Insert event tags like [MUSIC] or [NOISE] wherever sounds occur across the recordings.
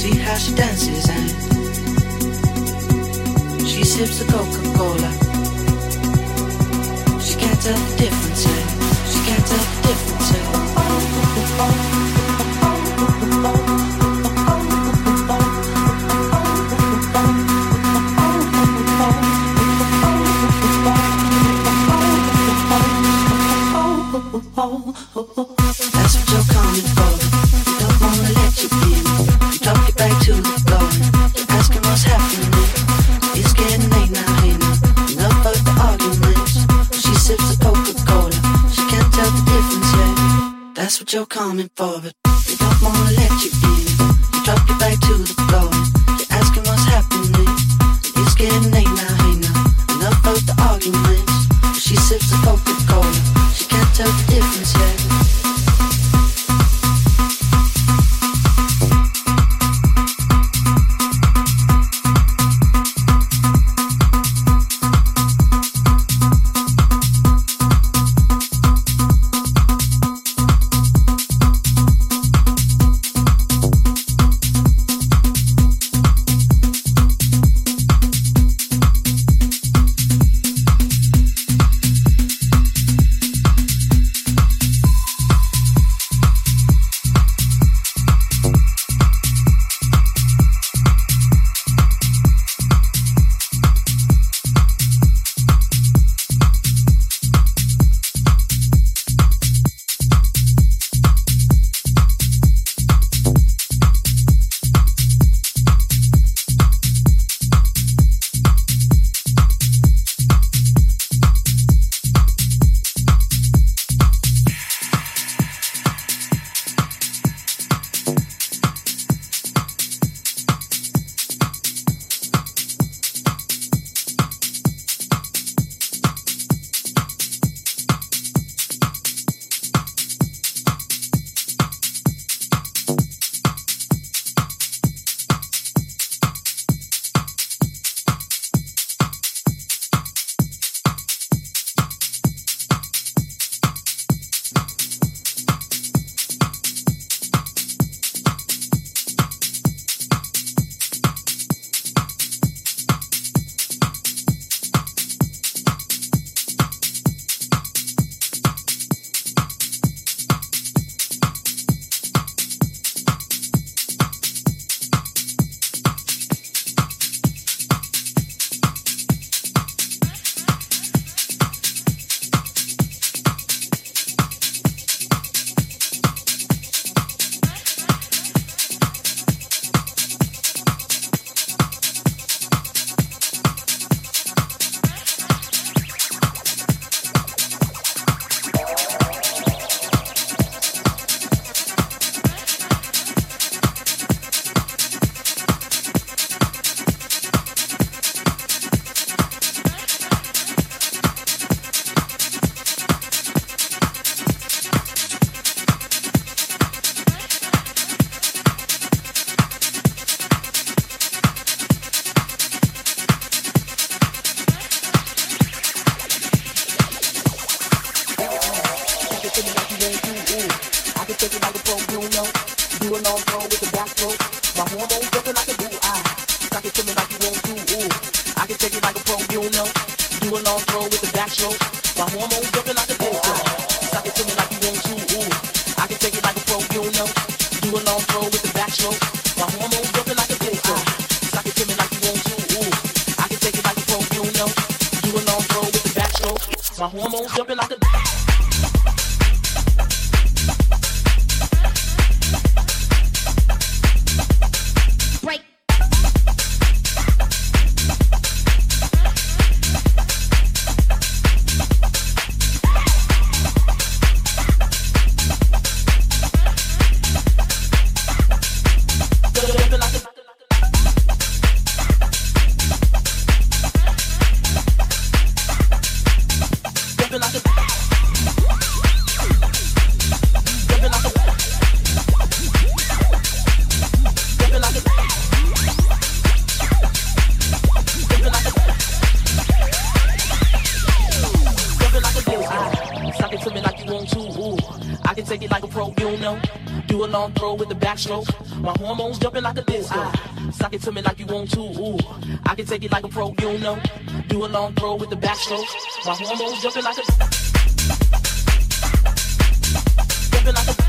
see how she dances and she sips a Coca-Cola. She can't tell the difference. She can't tell the difference. oh, oh, oh. you're coming for it. I can take it like a pro, you don't know. Do a long throw with the backstroke. My hormones jumping like a disco. Ah. Suck it to me like you want to. Ooh, I can take it like a pro, you don't know. Do a long throw with the backstroke. My hormones jumping like a [LAUGHS] jumping like a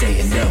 saying no.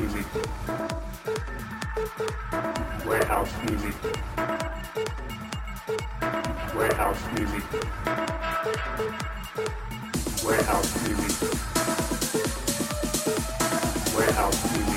music, warehouse music, warehouse music, warehouse music, warehouse music.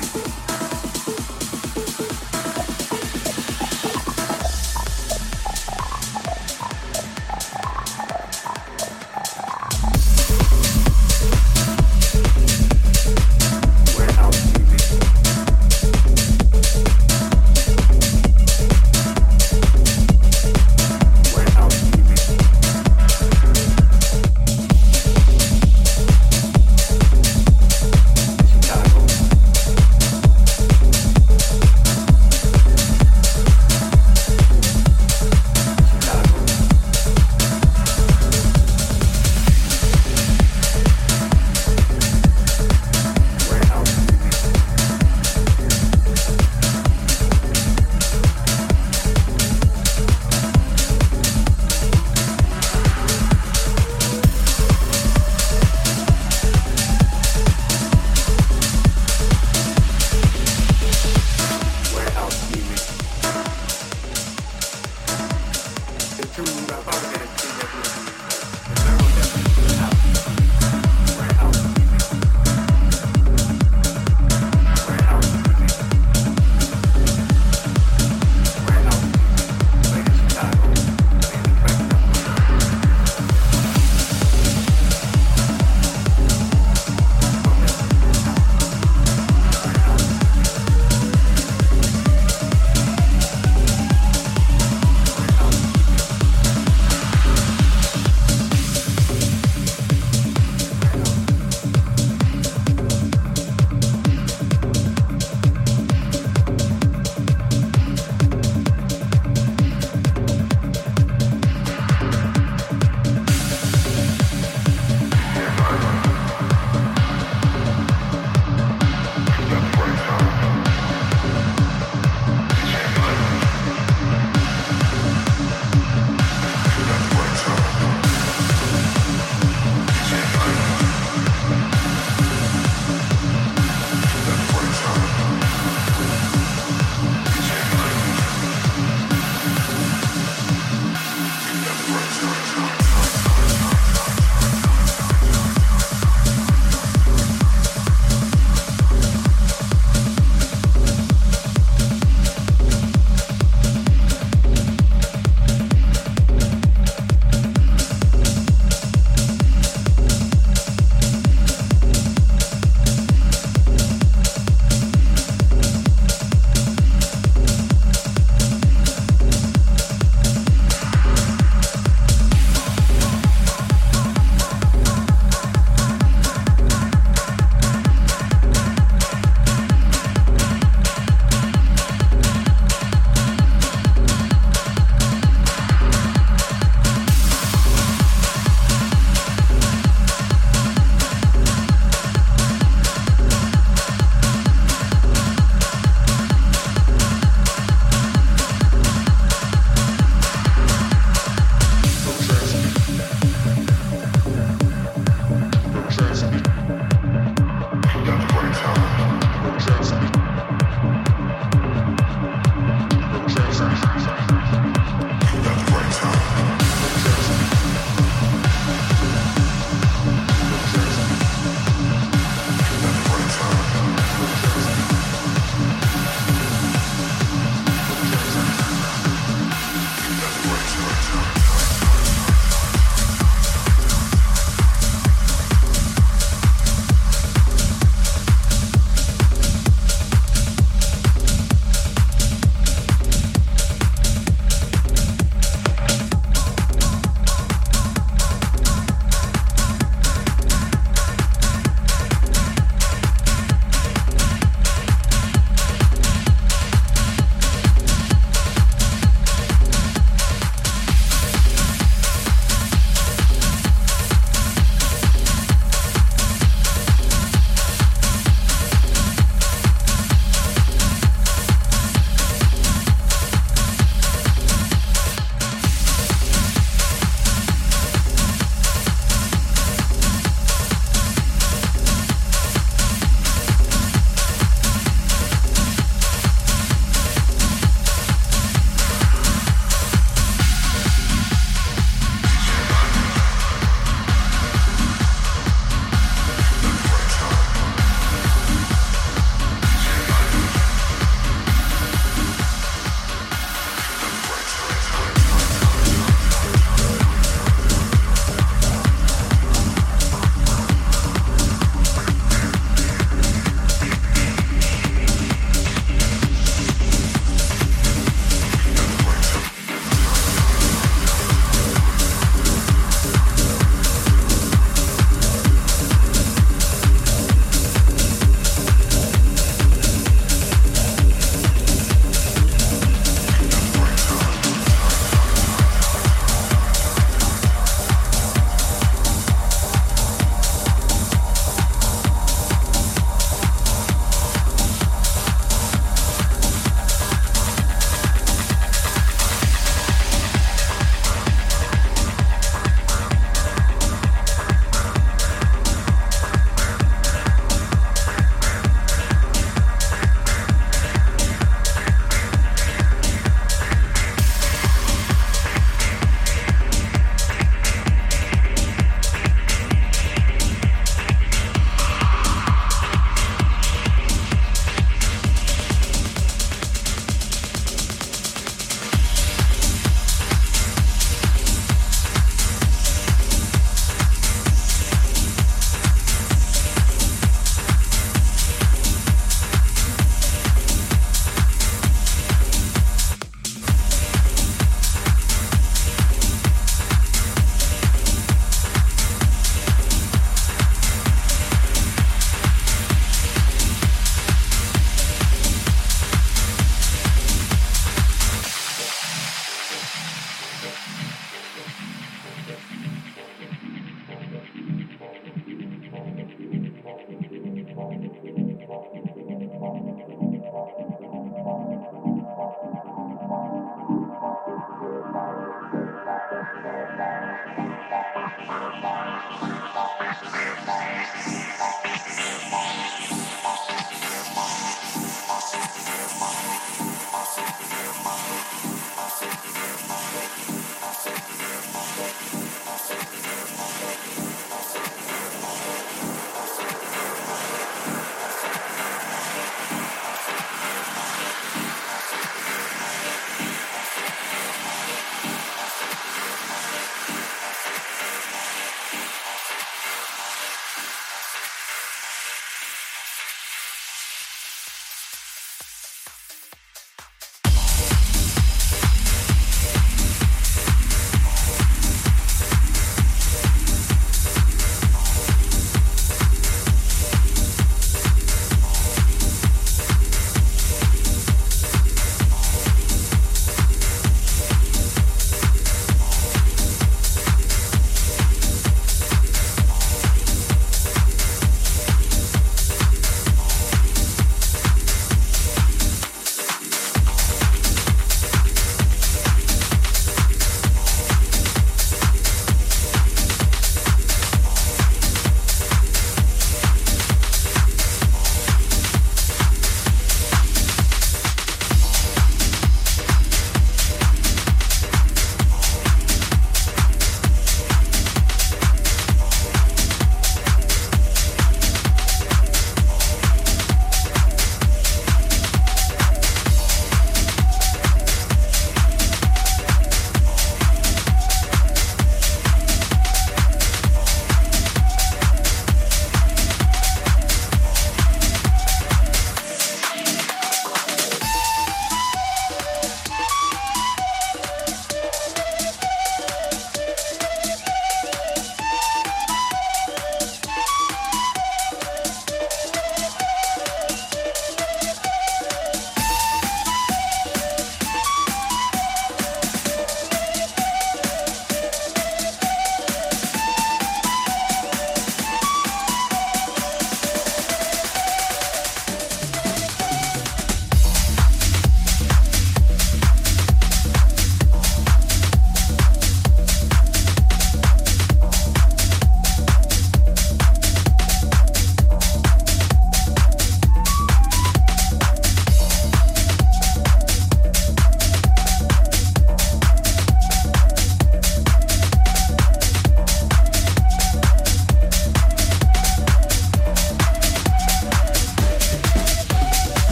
Bye.